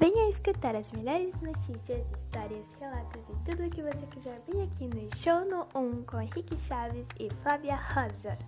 Venha escutar as melhores notícias, histórias, relatos e tudo o que você quiser. bem aqui no Show no 1 com Henrique Chaves e Flávia Rosa.